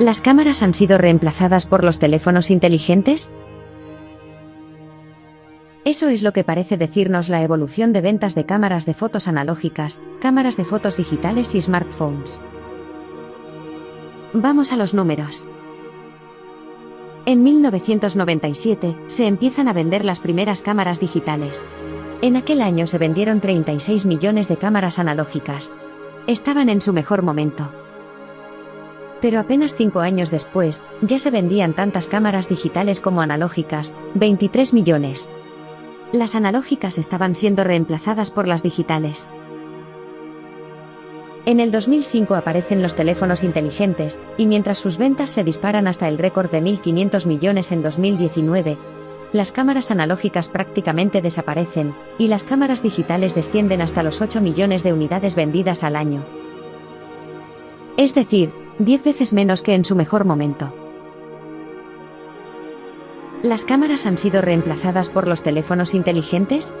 ¿Las cámaras han sido reemplazadas por los teléfonos inteligentes? Eso es lo que parece decirnos la evolución de ventas de cámaras de fotos analógicas, cámaras de fotos digitales y smartphones. Vamos a los números. En 1997, se empiezan a vender las primeras cámaras digitales. En aquel año se vendieron 36 millones de cámaras analógicas. Estaban en su mejor momento. Pero apenas cinco años después, ya se vendían tantas cámaras digitales como analógicas, 23 millones. Las analógicas estaban siendo reemplazadas por las digitales. En el 2005 aparecen los teléfonos inteligentes, y mientras sus ventas se disparan hasta el récord de 1.500 millones en 2019, las cámaras analógicas prácticamente desaparecen, y las cámaras digitales descienden hasta los 8 millones de unidades vendidas al año. Es decir, 10 veces menos que en su mejor momento. ¿Las cámaras han sido reemplazadas por los teléfonos inteligentes?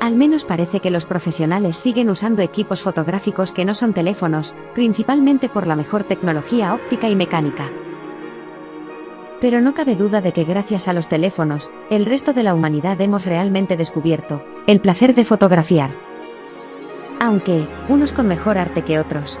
Al menos parece que los profesionales siguen usando equipos fotográficos que no son teléfonos, principalmente por la mejor tecnología óptica y mecánica. Pero no cabe duda de que gracias a los teléfonos, el resto de la humanidad hemos realmente descubierto el placer de fotografiar. Aunque, unos con mejor arte que otros.